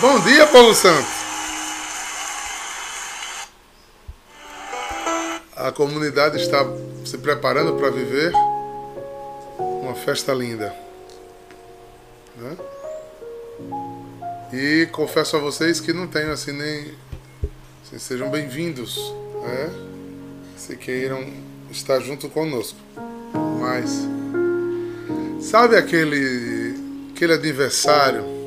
Bom dia, Paulo Santos. A comunidade está se preparando para viver uma festa linda. Né? E confesso a vocês que não tenho assim nem. Assim, sejam bem-vindos, né? se queiram estar junto conosco. Mas, sabe aquele, aquele aniversário?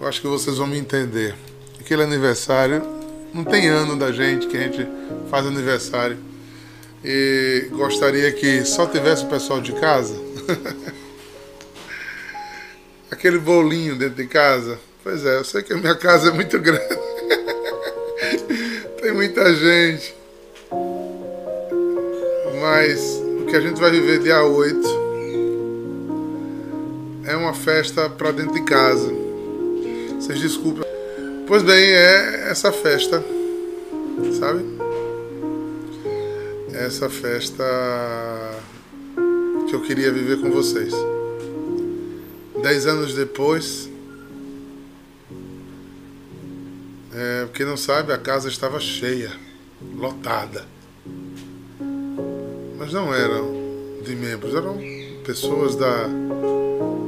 Eu acho que vocês vão me entender. Aquele aniversário, não tem ano da gente que a gente faz aniversário. E gostaria que só tivesse o pessoal de casa. Aquele bolinho dentro de casa. Pois é, eu sei que a minha casa é muito grande. tem muita gente. Mas o que a gente vai viver dia 8 é uma festa para dentro de casa. Vocês desculpem. Pois bem, é essa festa, sabe? Essa festa que eu queria viver com vocês. Dez anos depois, é, quem não sabe, a casa estava cheia, lotada. Mas não eram de membros, eram pessoas da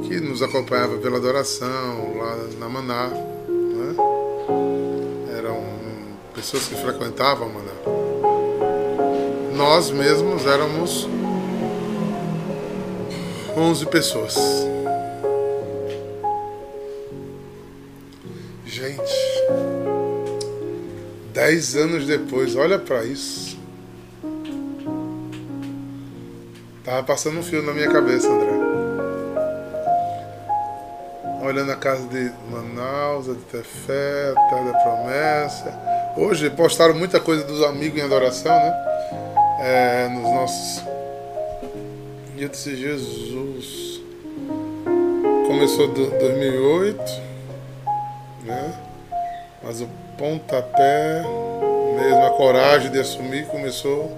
que nos acompanhava pela adoração lá na Maná. Né? Eram pessoas que frequentavam a Maná. Nós mesmos éramos 11 pessoas. Gente, 10 anos depois, olha para isso. Tava passando um fio na minha cabeça, André olhando a casa de Manaus, de Tefé, Terra da Promessa. Hoje postaram muita coisa dos amigos em adoração, né? É, nos nossos. E eu disse, Jesus. Começou em 2008, né? Mas o pontapé, mesmo a coragem de assumir, começou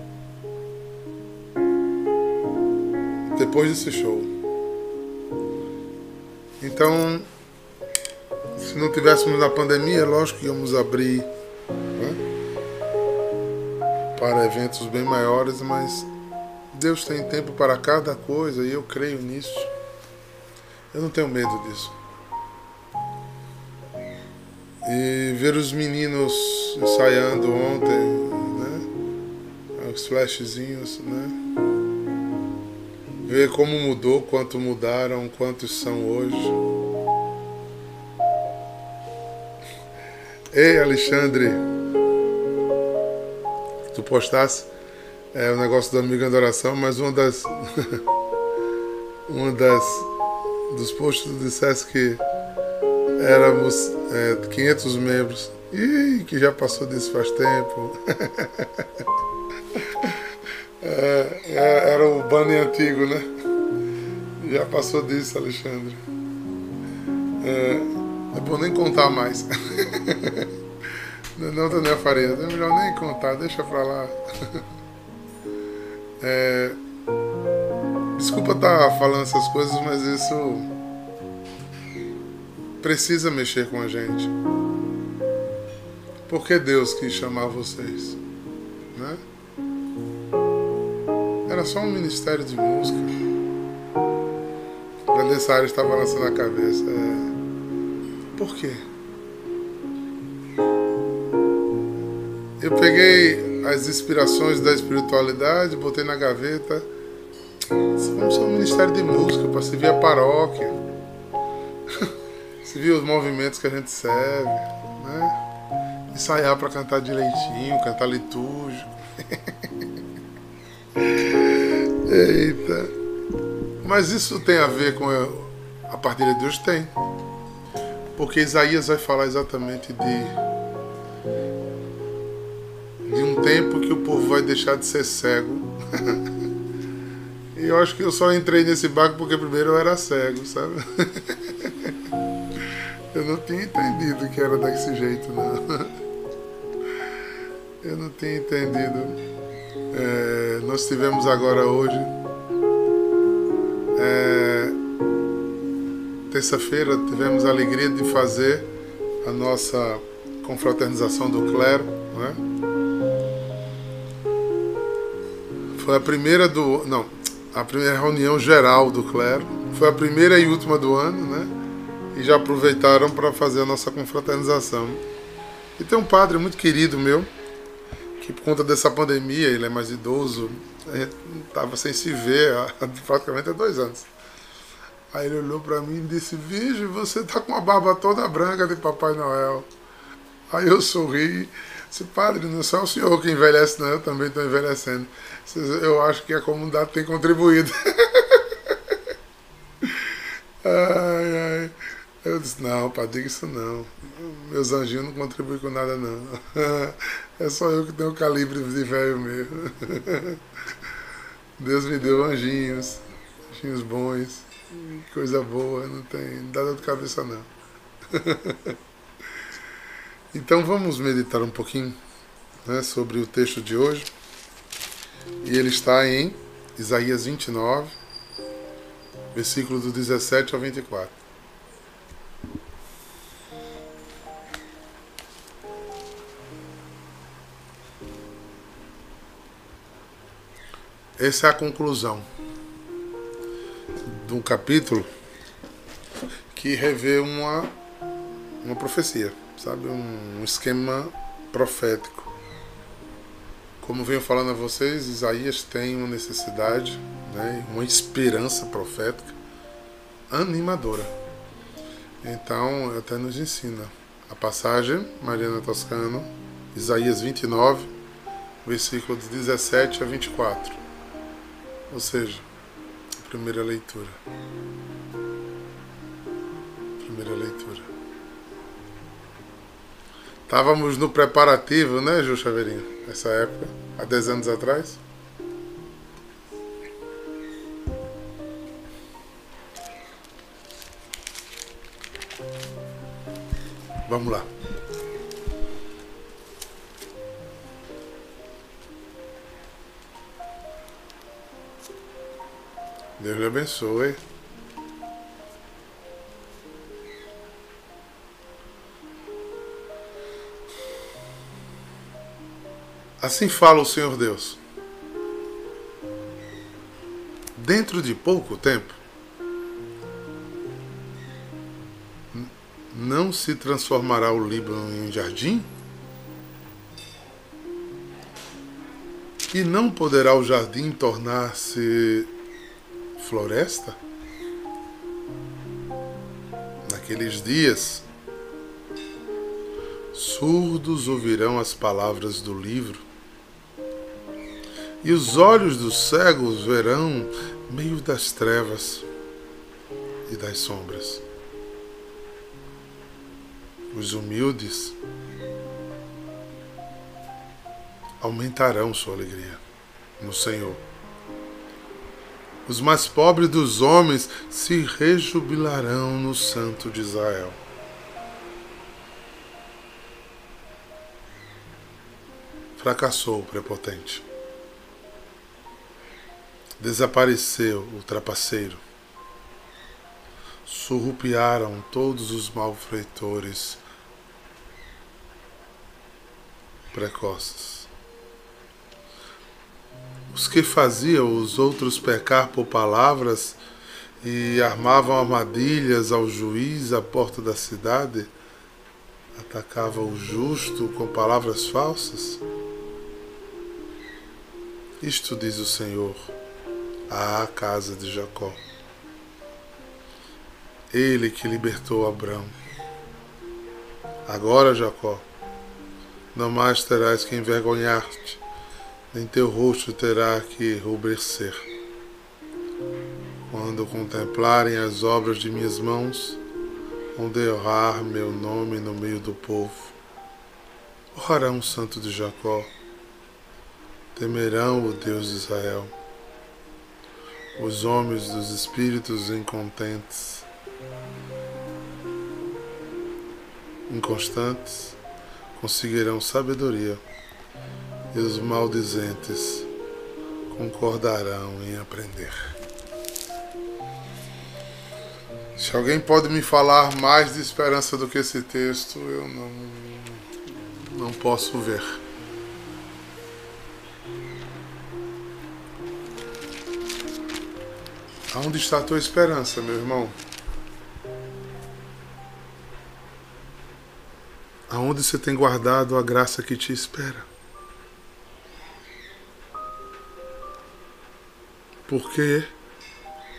depois desse show. Então, se não tivéssemos na pandemia, é lógico que íamos abrir né, para eventos bem maiores, mas Deus tem tempo para cada coisa e eu creio nisso. Eu não tenho medo disso. E ver os meninos ensaiando ontem, né? Os flashzinhos, né? Ver como mudou, quanto mudaram, quantos são hoje. Ei, Alexandre, tu postasse é, o negócio do amigo em adoração, mas uma das. uma das. dos posts tu dissesse que éramos é, 500 membros. Ih, que já passou disso faz tempo. É, é, era o banner antigo, né? Já passou disso, Alexandre. É, é bom nem contar mais. Não, Daniel Faria, é melhor nem contar, deixa pra lá. É, desculpa estar tá falando essas coisas, mas isso precisa mexer com a gente. Porque Deus quis chamar vocês, né? Só um ministério de música. A Grandensário estava balançando a cabeça. É... Por quê? Eu peguei as inspirações da espiritualidade, botei na gaveta. Vamos ser um ministério de música para servir a paróquia. servir os movimentos que a gente serve. Né? Ensaiar para cantar direitinho, cantar litúrgico. Eita. Mas isso tem a ver com a partilha de Deus? Tem. Porque Isaías vai falar exatamente de, de um tempo que o povo vai deixar de ser cego. e eu acho que eu só entrei nesse barco porque primeiro eu era cego, sabe? eu não tinha entendido que era desse jeito, não. Eu não tinha entendido. É, nós tivemos agora hoje é, terça-feira tivemos a alegria de fazer a nossa confraternização do clero, né? Foi a primeira do, não, a primeira reunião geral do clero. Foi a primeira e última do ano, né? E já aproveitaram para fazer a nossa confraternização. E tem um padre muito querido meu, que por conta dessa pandemia, ele é mais idoso, estava sem se ver há, praticamente há dois anos. Aí ele olhou para mim e disse: Virgem, você tá com a barba toda branca de Papai Noel. Aí eu sorri. Disse, padre, não é só o senhor que envelhece, não, eu também estou envelhecendo. Eu acho que a comunidade tem contribuído. ai, ai. Eu disse, não, diga isso não. Meus anjinhos não contribuem com nada não. É só eu que tenho calibre de velho mesmo. Deus me deu anjinhos, anjinhos bons, coisa boa, não tem, dor de cabeça não. Então vamos meditar um pouquinho né, sobre o texto de hoje. E ele está em Isaías 29, versículo do 17 ao 24. Essa é a conclusão de um capítulo que revê uma, uma profecia sabe? Um esquema profético. Como venho falando a vocês, Isaías tem uma necessidade, né, uma esperança profética animadora. Então, até nos ensina a passagem, Mariana Toscano, Isaías 29, versículos 17 a 24. Ou seja, a primeira leitura. Primeira leitura. Estávamos no preparativo, né, Ju Chaveirinho? Nessa época, há 10 anos atrás. Vamos lá. Deus lhe abençoe. Assim fala o Senhor Deus. Dentro de pouco tempo, não se transformará o Líbano em um jardim? E não poderá o jardim tornar-se floresta? Naqueles dias, surdos ouvirão as palavras do livro e os olhos dos cegos verão meio das trevas e das sombras. Os humildes aumentarão sua alegria no Senhor. Os mais pobres dos homens se rejubilarão no Santo de Israel. Fracassou o prepotente. Desapareceu o trapaceiro. Surrupiaram todos os malfeitores precoces. Os que faziam os outros pecar por palavras e armavam armadilhas ao juiz à porta da cidade, atacavam o justo com palavras falsas? Isto diz o Senhor à casa de Jacó. Ele que libertou Abraão. Agora, Jacó, não mais terás que envergonhar-te, nem teu rosto terá que rubrecer. Quando contemplarem as obras de minhas mãos, onde honrar meu nome no meio do povo, orarão o santo de Jacó, temerão o Deus de Israel. Os homens dos espíritos incontentes, inconstantes, conseguirão sabedoria, e os maldizentes concordarão em aprender. Se alguém pode me falar mais de esperança do que esse texto, eu não, não posso ver. Aonde está a tua esperança, meu irmão? Aonde você tem guardado a graça que te espera? Por quê?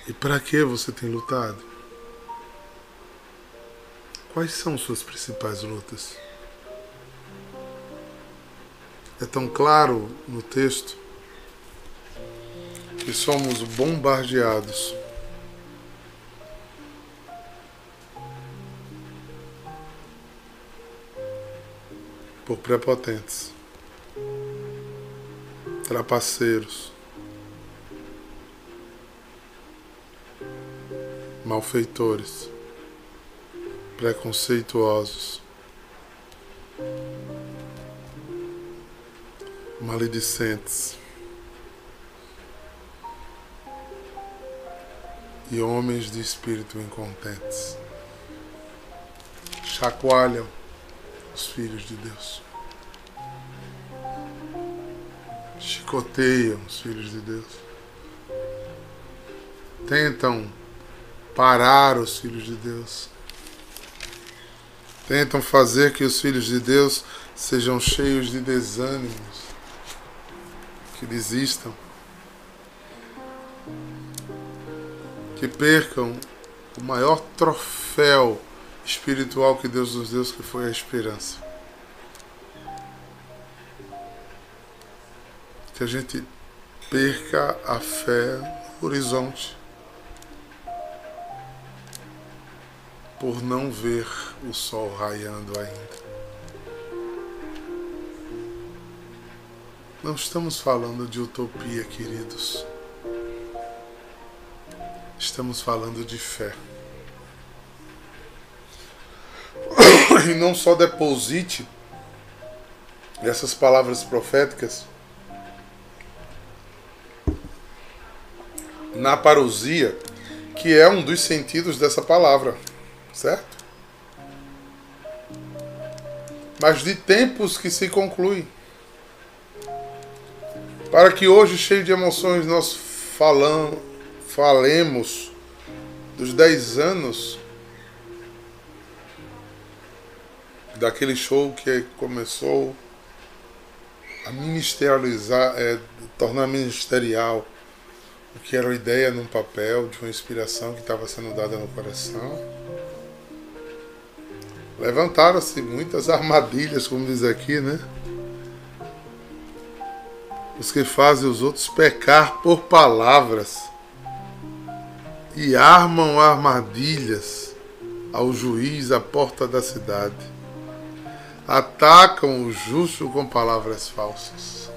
E para que você tem lutado? Quais são suas principais lutas? É tão claro no texto que somos bombardeados por prepotentes, trapaceiros, malfeitores, preconceituosos, maledicentes e homens de espírito incontentes. Chacoalham os filhos de Deus. Chicoteiam os filhos de Deus. Tentam parar os filhos de Deus. Tentam fazer que os filhos de Deus sejam cheios de desânimos, que desistam, que percam o maior troféu espiritual que Deus nos deu, que foi a esperança. Que a gente perca a fé no horizonte por não ver o sol raiando ainda. Não estamos falando de utopia, queridos. Estamos falando de fé. e não só deposite essas palavras proféticas na parousia, que é um dos sentidos dessa palavra, certo? Mas de tempos que se concluem. Para que hoje, cheio de emoções, nós falamos, falemos dos 10 anos daquele show que começou a ministerializar, é, tornar ministerial o que era uma ideia num papel, de uma inspiração que estava sendo dada no coração. Levantaram-se muitas armadilhas, como diz aqui, né? Os que fazem os outros pecar por palavras e armam armadilhas ao juiz à porta da cidade atacam o justo com palavras falsas.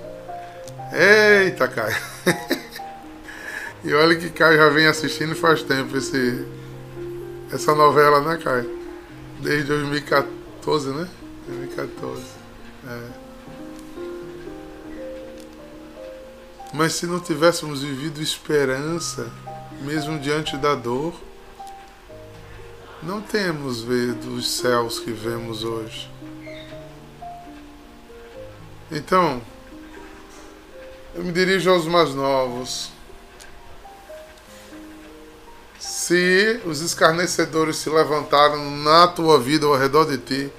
Eita, Caio. e olha que Caio já vem assistindo faz tempo esse, essa novela, né, Caio? Desde 2014, né? 2014. É. Mas se não tivéssemos vivido esperança, mesmo diante da dor, não temos visto os céus que vemos hoje. Então, eu me dirijo aos mais novos. Se os escarnecedores se levantaram na tua vida ao redor de ti,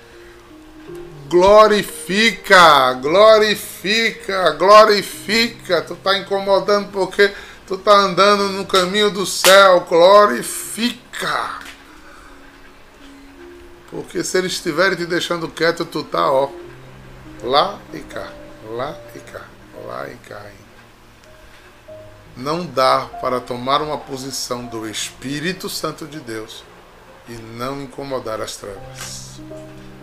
glorifica, glorifica, glorifica. Tu está incomodando porque tu está andando no caminho do céu, glorifica. Porque se eles estiverem te deixando quieto, tu tá, ó, lá e cá, lá e cá, lá e cá. Não dá para tomar uma posição do Espírito Santo de Deus e não incomodar as trevas.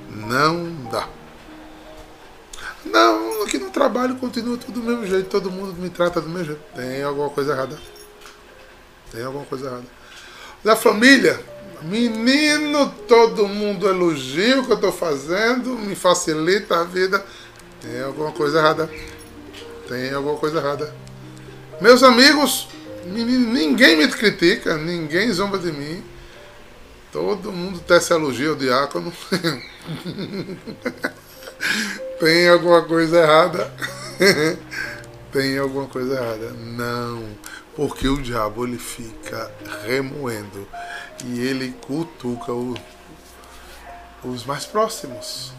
Não dá. Não, aqui no trabalho continua tudo do mesmo jeito, todo mundo me trata do mesmo jeito. Tem alguma coisa errada. Tem alguma coisa errada. Da família, Menino, todo mundo elogia o que eu estou fazendo, me facilita a vida. Tem alguma coisa errada. Tem alguma coisa errada. Meus amigos, ninguém me critica, ninguém zomba de mim. Todo mundo tece elogia ao diácono. Tem alguma coisa errada. Tem alguma coisa errada. Não. Porque o diabo ele fica remoendo e ele cutuca o, os mais próximos.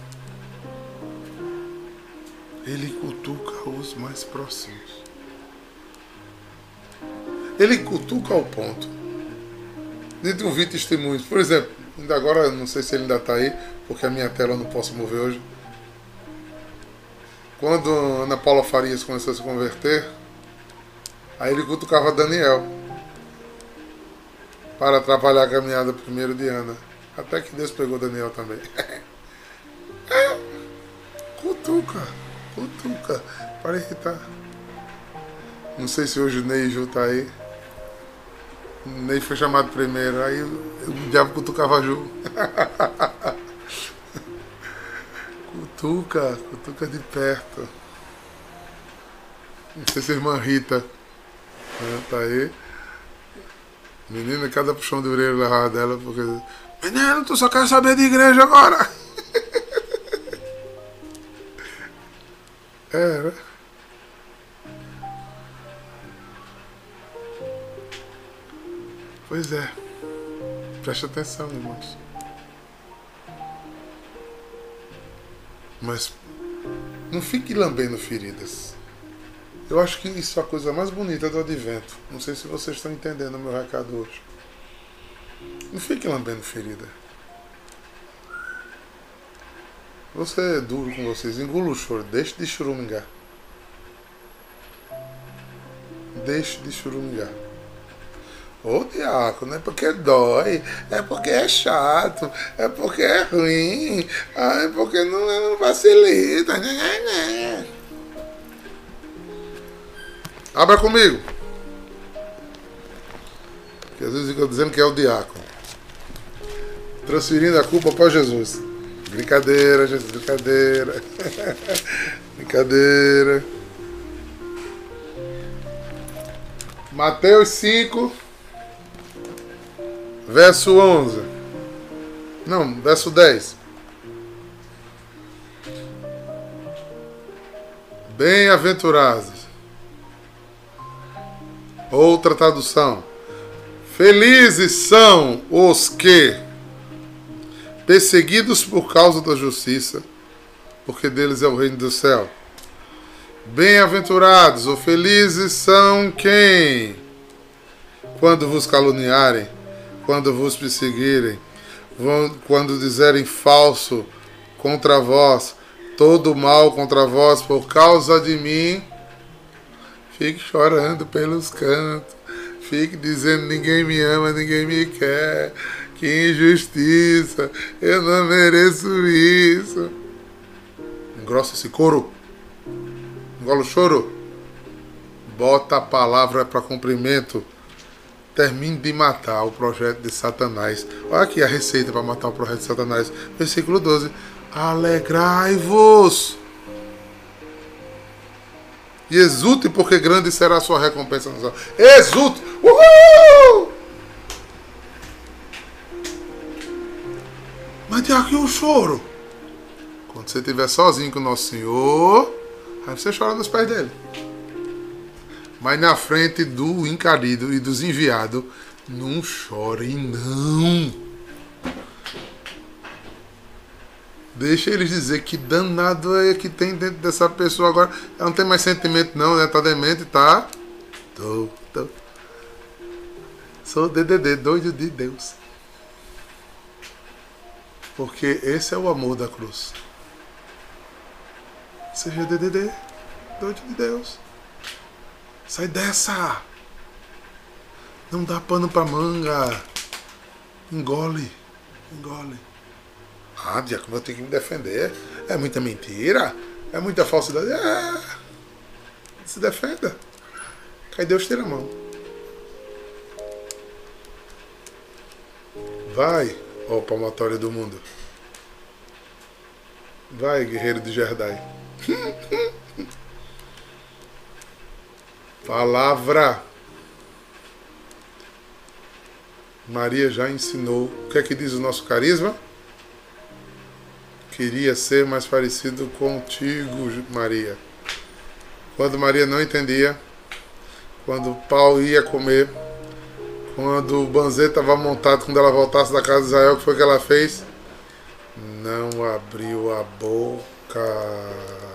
Ele cutuca os mais próximos. Ele cutuca ao ponto de ouvir testemunhos. Por exemplo, ainda agora, não sei se ele ainda está aí, porque a minha tela eu não posso mover hoje. Quando Ana Paula Farias começou a se converter, aí ele cutucava Daniel para atrapalhar a caminhada primeiro de Ana. Até que Deus pegou Daniel também. É, cutuca, cutuca, para irritar. Não sei se hoje o Neijo tá aí. Ney foi chamado primeiro, aí o diabo cutucava Ju. cutuca, cutuca de perto. Não sei se a irmã Rita né, tá aí. Menina, cada puxão de orelha levava dela, porque. Menino, tu só quer saber de igreja agora! é, né? Pois é. Preste atenção, irmãos. Mas não fique lambendo feridas. Eu acho que isso é a coisa mais bonita do advento. Não sei se vocês estão entendendo o meu recado hoje. Não fique lambendo ferida. Você é duro com vocês. Engula o choro. Deixe de churumingar. Deixe de churumingar. Ô diácono, é porque dói, é porque é chato, é porque é ruim, ah, é porque não, não facilita. Né, né, né. Abra comigo. Vezes fica dizendo que é o diácono. Transferindo a culpa para Jesus. Brincadeira, Jesus, brincadeira. brincadeira. Mateus 5, verso 11. Não, verso 10. Bem-aventurados Outra tradução. Felizes são os que, perseguidos por causa da justiça, porque deles é o reino do céu. Bem-aventurados ou felizes são quem, quando vos caluniarem, quando vos perseguirem, quando dizerem falso contra vós, todo mal contra vós por causa de mim Fique chorando pelos cantos. Fique dizendo ninguém me ama, ninguém me quer. Que injustiça. Eu não mereço isso. Engrossa esse couro. Engola o choro. Bota a palavra para cumprimento. Termine de matar o projeto de Satanás. Olha aqui a receita para matar o projeto de Satanás. Versículo 12. Alegrai-vos e exulte, porque grande será a sua recompensa no céu. Exulte! Uhul! Mas tem aqui um choro. Quando você estiver sozinho com o Nosso Senhor, aí você chora nos pés dele. Mas na frente do encarido e dos enviados, não chore não. Deixa eles dizer que danado é que tem dentro dessa pessoa agora. Ela não tem mais sentimento não, né? Tá demente, tá? Tô, tô. Sou DDD, doido de Deus. Porque esse é o amor da cruz. Seja DDD, doido de Deus. Sai dessa! Não dá pano pra manga. Engole, engole. Ah, Diácono, eu tenho que me defender. É muita mentira. É muita falsidade. É. Se defenda. Cai Deus tira a mão. Vai, ó palmatório do mundo. Vai, guerreiro de Jerdai. Palavra. Maria já ensinou. O que é que diz o nosso carisma? Queria ser mais parecido contigo, Maria. Quando Maria não entendia, quando Paulo ia comer, quando o banzê estava montado, quando ela voltasse da casa de Israel, o que foi que ela fez? Não abriu a boca.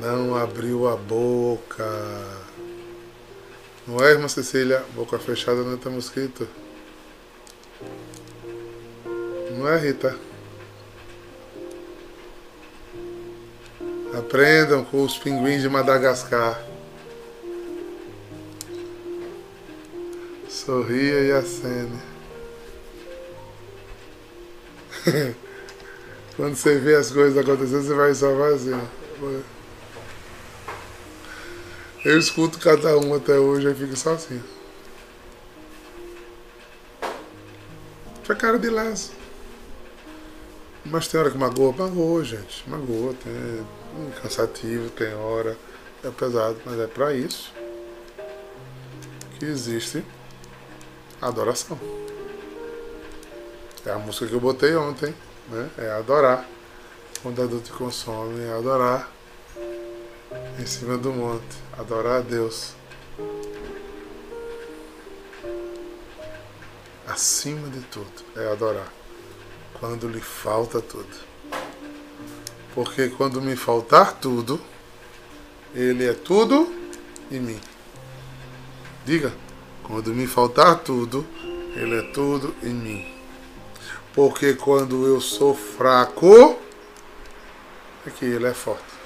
Não abriu a boca. Não é, irmã Cecília? Boca fechada não tem mosquito. Não é, Rita? Aprendam com os pinguins de Madagascar. Sorria e acene. Quando você vê as coisas acontecendo, você vai só assim. Eu escuto cada um até hoje e fico só assim. Foi cara de laço. Mas tem hora que magoa, magoa, gente. Magoa, tem cansativo, tem hora. É pesado, mas é para isso que existe a adoração. É a música que eu botei ontem, né? É adorar. Quando adulto te consome, é adorar em cima do monte, adorar a Deus. Acima de tudo é adorar. Quando lhe falta tudo. Porque quando me faltar tudo, Ele é tudo em mim. Diga, quando me faltar tudo, Ele é tudo em mim. Porque quando eu sou fraco, é que Ele é forte.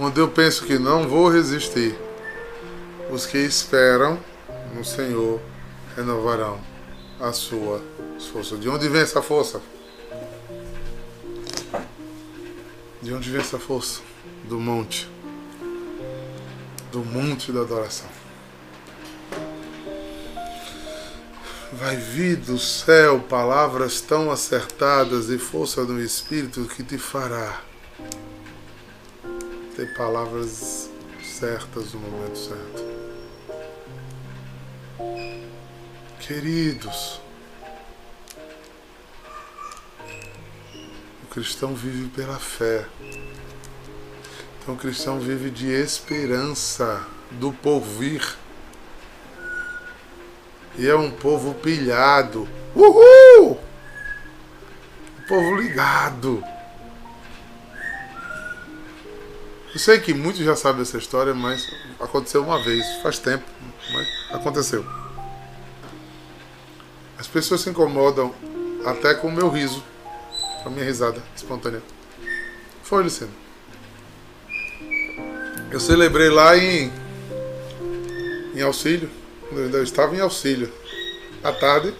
Quando eu penso que não vou resistir, os que esperam no Senhor renovarão a sua força. De onde vem essa força? De onde vem essa força? Do monte. Do monte da adoração. Vai vir do céu palavras tão acertadas e força do Espírito que te fará ter palavras certas no momento certo. Queridos, o cristão vive pela fé. Então o cristão vive de esperança do porvir. E é um povo pilhado. Uhul! Um povo ligado. Eu sei que muitos já sabem essa história, mas aconteceu uma vez, faz tempo, mas aconteceu. As pessoas se incomodam até com o meu riso, com a minha risada espontânea. Foi, Luciano. Eu celebrei lá em, em auxílio, eu estava em auxílio, à tarde.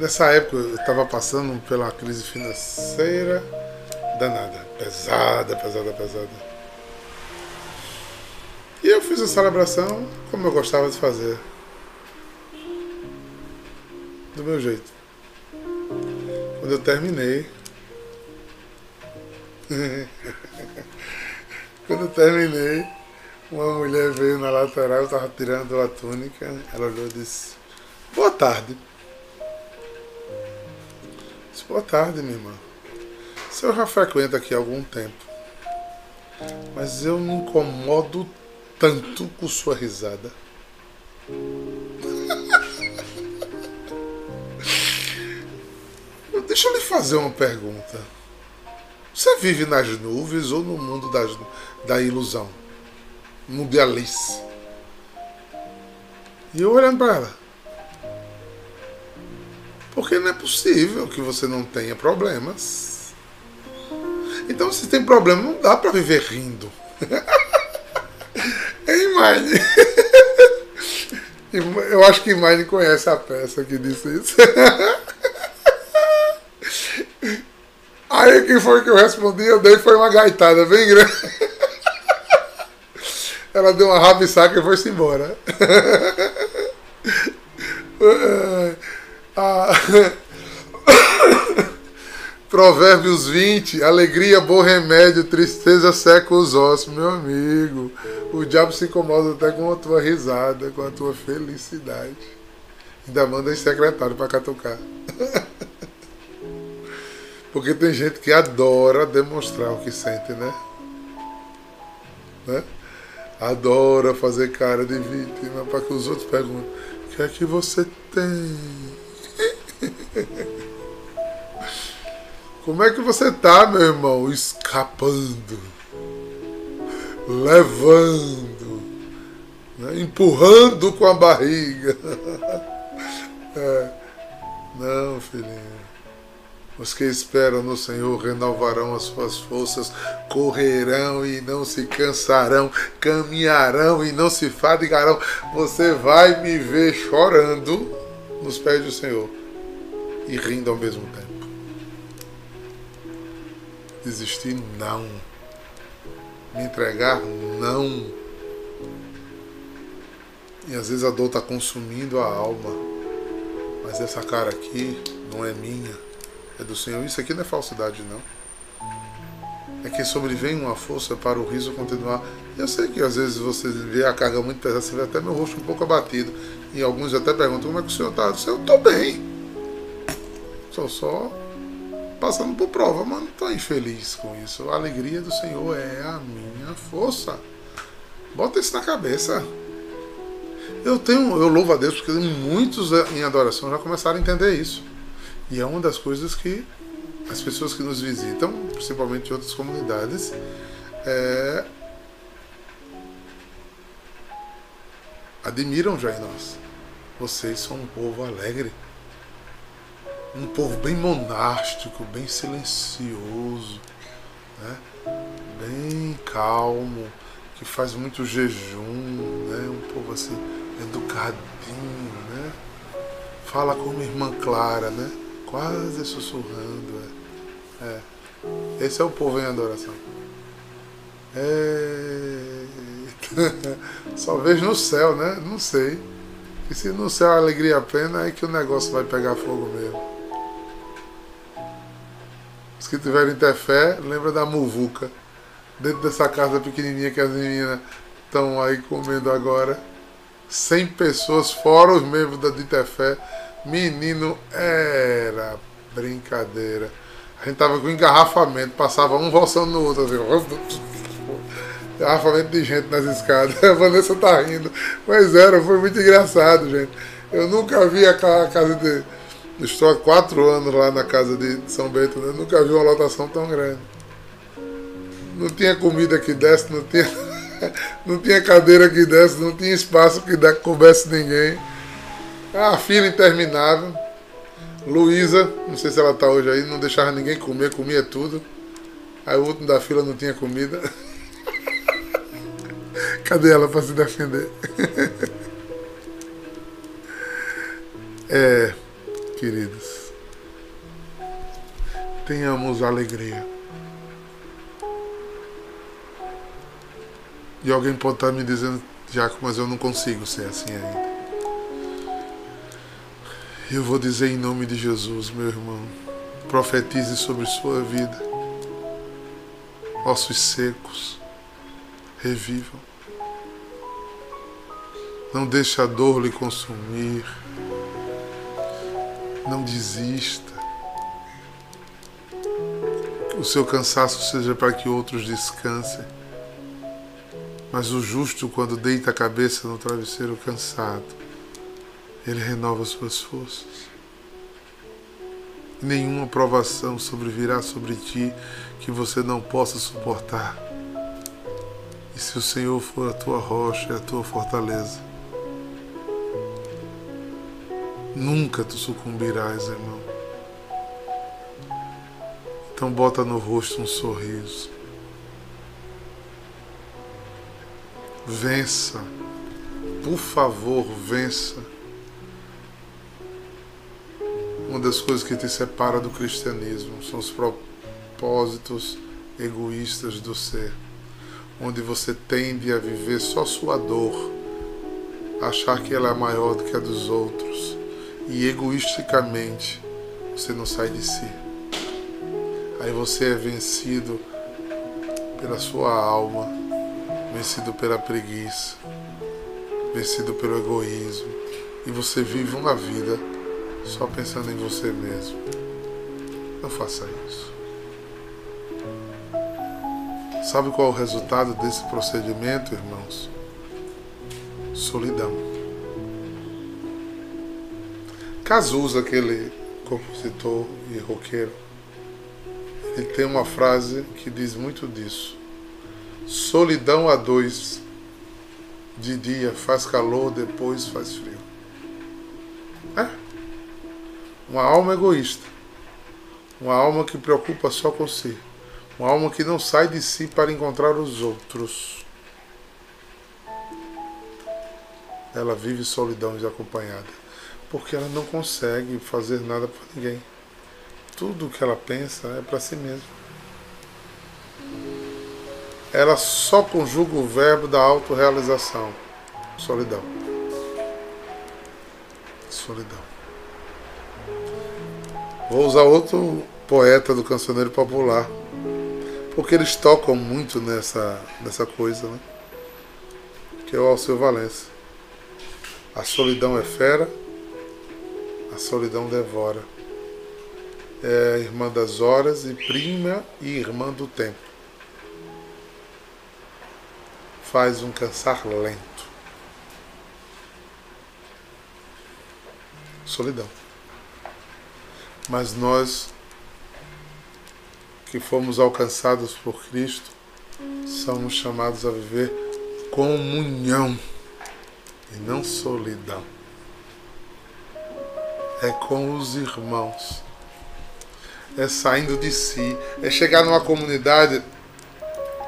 Nessa época eu estava passando pela crise financeira danada, pesada, pesada, pesada. E eu fiz a celebração como eu gostava de fazer. Do meu jeito. Quando eu terminei. Quando eu terminei, uma mulher veio na lateral, eu estava tirando a túnica, ela olhou e disse, boa tarde. Boa tarde, minha irmã. Senhor já frequenta aqui há algum tempo. Mas eu me incomodo tanto com sua risada. Deixa eu lhe fazer uma pergunta. Você vive nas nuvens ou no mundo das, da ilusão? No? E eu olhando para ela. Porque não é possível que você não tenha problemas. Então, se tem problema, não dá para viver rindo. hein, Mine? Eu acho que Mine conhece a peça que disse isso. Aí, quem foi que eu respondi? Eu dei foi uma gaitada bem grande. Ela deu uma rabisaca e foi-se embora. Ah. Provérbios 20, alegria, bom remédio, tristeza seca os ossos, meu amigo. O diabo se incomoda até com a tua risada, com a tua felicidade. Ainda manda secretário para catucar. Porque tem gente que adora demonstrar o que sente, né? né? Adora fazer cara de vítima para que os outros perguntem: o que é que você tem? Como é que você tá, meu irmão? Escapando, levando, né? empurrando com a barriga. É. Não, filhinho. Os que esperam no Senhor renovarão as suas forças, correrão e não se cansarão, caminharão e não se fadigarão. Você vai me ver chorando nos pés do Senhor e rindo ao mesmo tempo. Desistir, não. Me entregar, não. E às vezes a dor está consumindo a alma. Mas essa cara aqui não é minha é do Senhor. Isso aqui não é falsidade, não. É que sobrevém uma força para o riso continuar. Eu sei que às vezes você vê a carga muito pesada, você vê até meu rosto um pouco abatido. E alguns até perguntam como é que o senhor está. Eu estou bem. Estou só passando por prova, mas não estou infeliz com isso. A alegria do Senhor é a minha força. Bota isso na cabeça. Eu tenho, eu louvo a Deus porque muitos em adoração já começaram a entender isso. E é uma das coisas que as pessoas que nos visitam, principalmente de outras comunidades, é, admiram já em nós. Vocês são um povo alegre, um povo bem monástico, bem silencioso, né? bem calmo, que faz muito jejum, né? um povo assim educadinho, né? fala como irmã Clara, né? quase sussurrando. É. é. Esse é o povo em adoração. É... Só vejo no céu, né? Não sei. E se no céu a alegria é plena, é que o negócio vai pegar fogo mesmo. Que tiverem ter fé, lembra da muvuca. Dentro dessa casa pequenininha que as meninas estão aí comendo agora. 100 pessoas, fora os membros da Ditefé, Menino, era brincadeira. A gente tava com engarrafamento, passava um roçando no outro, assim, engarrafamento de gente nas escadas. A Vanessa tá rindo. Mas era, foi muito engraçado, gente. Eu nunca vi a casa de. Estou há quatro anos lá na casa de São Bento, né? nunca vi uma lotação tão grande. Não tinha comida que desse, não tinha, não tinha cadeira que desse, não tinha espaço que coubesse ninguém. A fila interminável. Luísa, não sei se ela tá hoje aí, não deixava ninguém comer, comia tudo. Aí o último da fila não tinha comida. Cadê ela para se defender? é, queridos, tenhamos alegria. E alguém pode estar me dizendo, Jaco, mas eu não consigo ser assim ainda. Eu vou dizer em nome de Jesus, meu irmão, profetize sobre sua vida. Ossos secos, revivam. Não deixe a dor lhe consumir. Não desista. O seu cansaço seja para que outros descansem. Mas o justo, quando deita a cabeça no travesseiro cansado, ele renova suas forças. Nenhuma provação sobrevirá sobre ti que você não possa suportar. E se o Senhor for a tua rocha e a tua fortaleza, nunca tu sucumbirás, irmão. Então bota no rosto um sorriso. Vença. Por favor, vença uma das coisas que te separa do cristianismo são os propósitos egoístas do ser, onde você tende a viver só sua dor, achar que ela é maior do que a dos outros e egoisticamente você não sai de si. Aí você é vencido pela sua alma vencido pela preguiça, vencido pelo egoísmo, e você vive uma vida só pensando em você mesmo. Não faça isso. Sabe qual é o resultado desse procedimento, irmãos? Solidão. Cazuza, aquele compositor e roqueiro, ele tem uma frase que diz muito disso. Solidão a dois. De dia faz calor, depois faz frio. É. Uma alma egoísta. Uma alma que preocupa só com si. Uma alma que não sai de si para encontrar os outros. Ela vive solidão desacompanhada. Porque ela não consegue fazer nada para ninguém. Tudo que ela pensa é para si mesma. Ela só conjuga o verbo da autorrealização. Solidão. Solidão. Vou usar outro poeta do cancioneiro popular porque eles tocam muito nessa, nessa coisa, né? Que é o Alceu Valença. A solidão é fera, a solidão devora. É irmã das horas e prima e irmã do tempo. Faz um cansar lento. Solidão. Mas nós que fomos alcançados por Cristo, somos chamados a viver comunhão e não solidão. É com os irmãos, é saindo de si, é chegar numa comunidade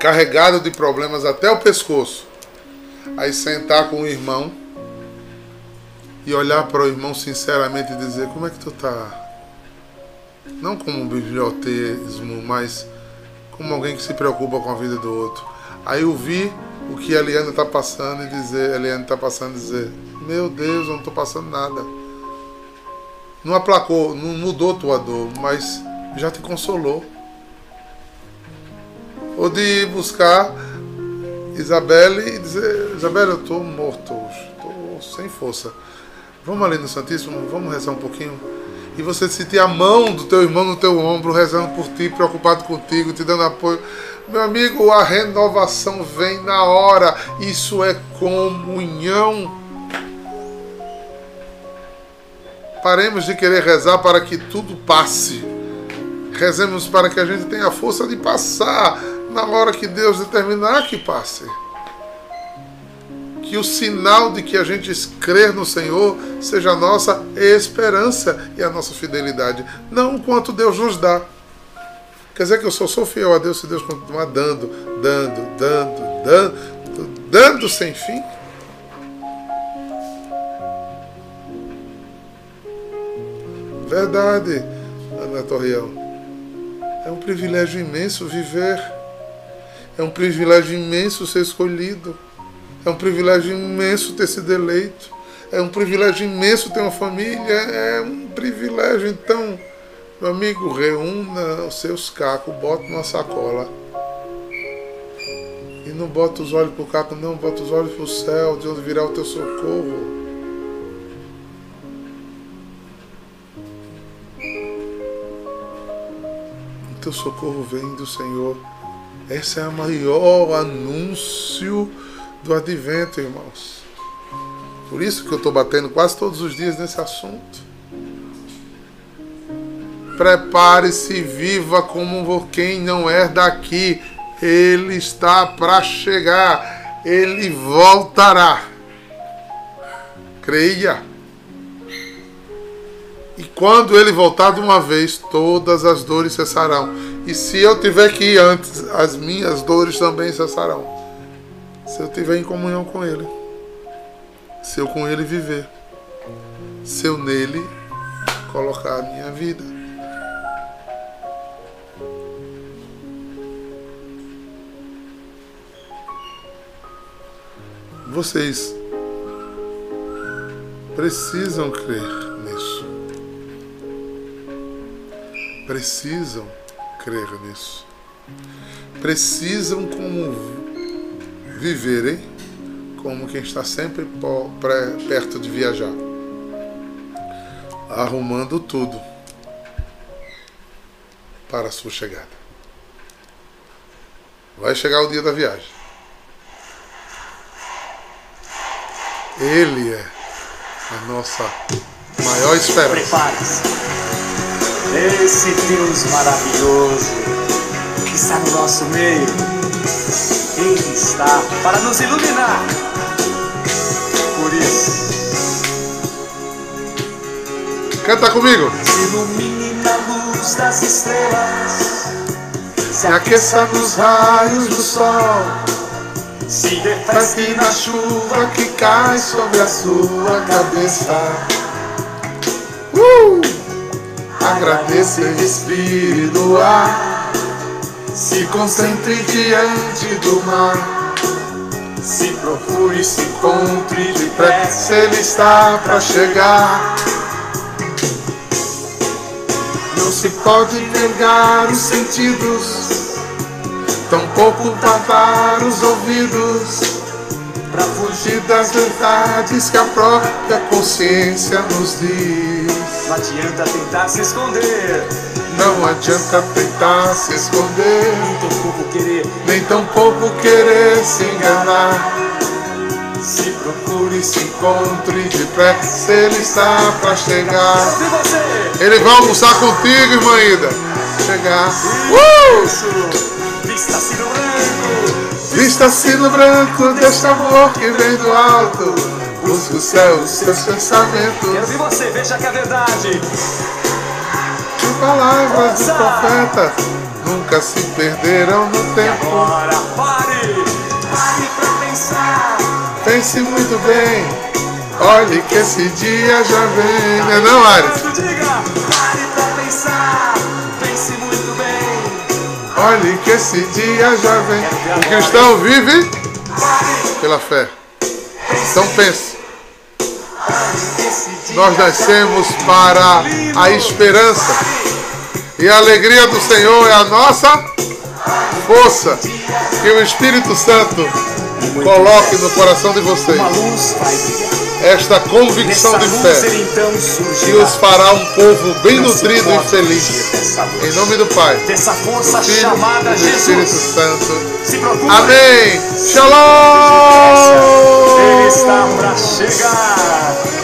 carregado de problemas até o pescoço, aí sentar com o irmão e olhar para o irmão sinceramente e dizer: Como é que tu está? não como um biblioteísmo, mas como alguém que se preocupa com a vida do outro. Aí eu vi o que a Eliana está passando e dizer, Eliana está passando e dizer, meu Deus, eu não estou passando nada. Não aplacou, não mudou tua dor, mas já te consolou. Ou de buscar Isabelle e dizer, Isabelle, eu estou morto estou sem força. Vamos ali no Santíssimo, vamos rezar um pouquinho e você sentir a mão do teu irmão no teu ombro, rezando por ti, preocupado contigo, te dando apoio. Meu amigo, a renovação vem na hora. Isso é comunhão. Paremos de querer rezar para que tudo passe. Rezemos para que a gente tenha a força de passar na hora que Deus determinar que passe que o sinal de que a gente crer no Senhor seja a nossa esperança e a nossa fidelidade, não o quanto Deus nos dá. Quer dizer que eu só sou fiel a Deus se Deus continuar dando, dando, dando, dando, dando sem fim? Verdade, Ana Torreão. É um privilégio imenso viver. É um privilégio imenso ser escolhido. É um privilégio imenso ter sido eleito. É um privilégio imenso ter uma família. É um privilégio. Então, meu amigo, reúna os seus cacos, bota numa sacola. E não bota os olhos para o caco, não. Bota os olhos para o céu, de onde virá o teu socorro. Teu socorro vem do Senhor. Esse é o maior anúncio do advento, irmãos. Por isso que eu estou batendo quase todos os dias nesse assunto. Prepare-se, viva como quem não é daqui. Ele está para chegar. Ele voltará. Creia. E quando ele voltar de uma vez, todas as dores cessarão. E se eu tiver que ir antes, as minhas dores também cessarão se eu estiver em comunhão com Ele, se eu com Ele viver, se eu nele colocar a minha vida. Vocês precisam crer Precisam crer nisso. Precisam como viverem como quem está sempre perto de viajar, arrumando tudo para a sua chegada. Vai chegar o dia da viagem. Ele é a nossa maior esperança. Prepare-se. Esse Deus maravilhoso que está no nosso meio, Ele está para nos iluminar. Por isso, canta comigo. Se ilumine na luz das estrelas, se aqueça nos raios do sol se refresque na chuva que cai sobre a sua cabeça. Uh! Agradeça e respire do ar. Se concentre diante do mar. Se procure, se encontre depressa, ele está para chegar. Não se pode negar os sentidos tampouco tapar os ouvidos para fugir das verdades que a própria consciência nos diz. Não adianta tentar se esconder, Não adianta tentar se esconder, nem tampouco querer. nem tampouco querer se enganar. Se procure, se encontre depressa, ele está para chegar. Ele vai almoçar contigo, irmã Ida. Chegar. Uh! Isso! Vista-se no branco, Vista-se no branco deste amor que vem do alto. Busca o céu, os seus pensamentos. ver você, veja que é verdade. As palavras do profeta nunca se perderam no tempo. Agora pare, pare pra pensar. Pense muito bem. Olhe que esse dia já vem. Não é não, Ares? Diga, Olhe que esse dia já vem. O cristão vive pela fé. Então pense. Nós nascemos para a esperança. E a alegria do Senhor é a nossa força. Que o Espírito Santo coloque no coração de vocês esta convicção de fé ele então que os fará um povo bem nutrido e feliz. Em nome do Pai, do Filho e do Espírito. Santo. Se procure. Amém. Ele Shalom. está para chegar.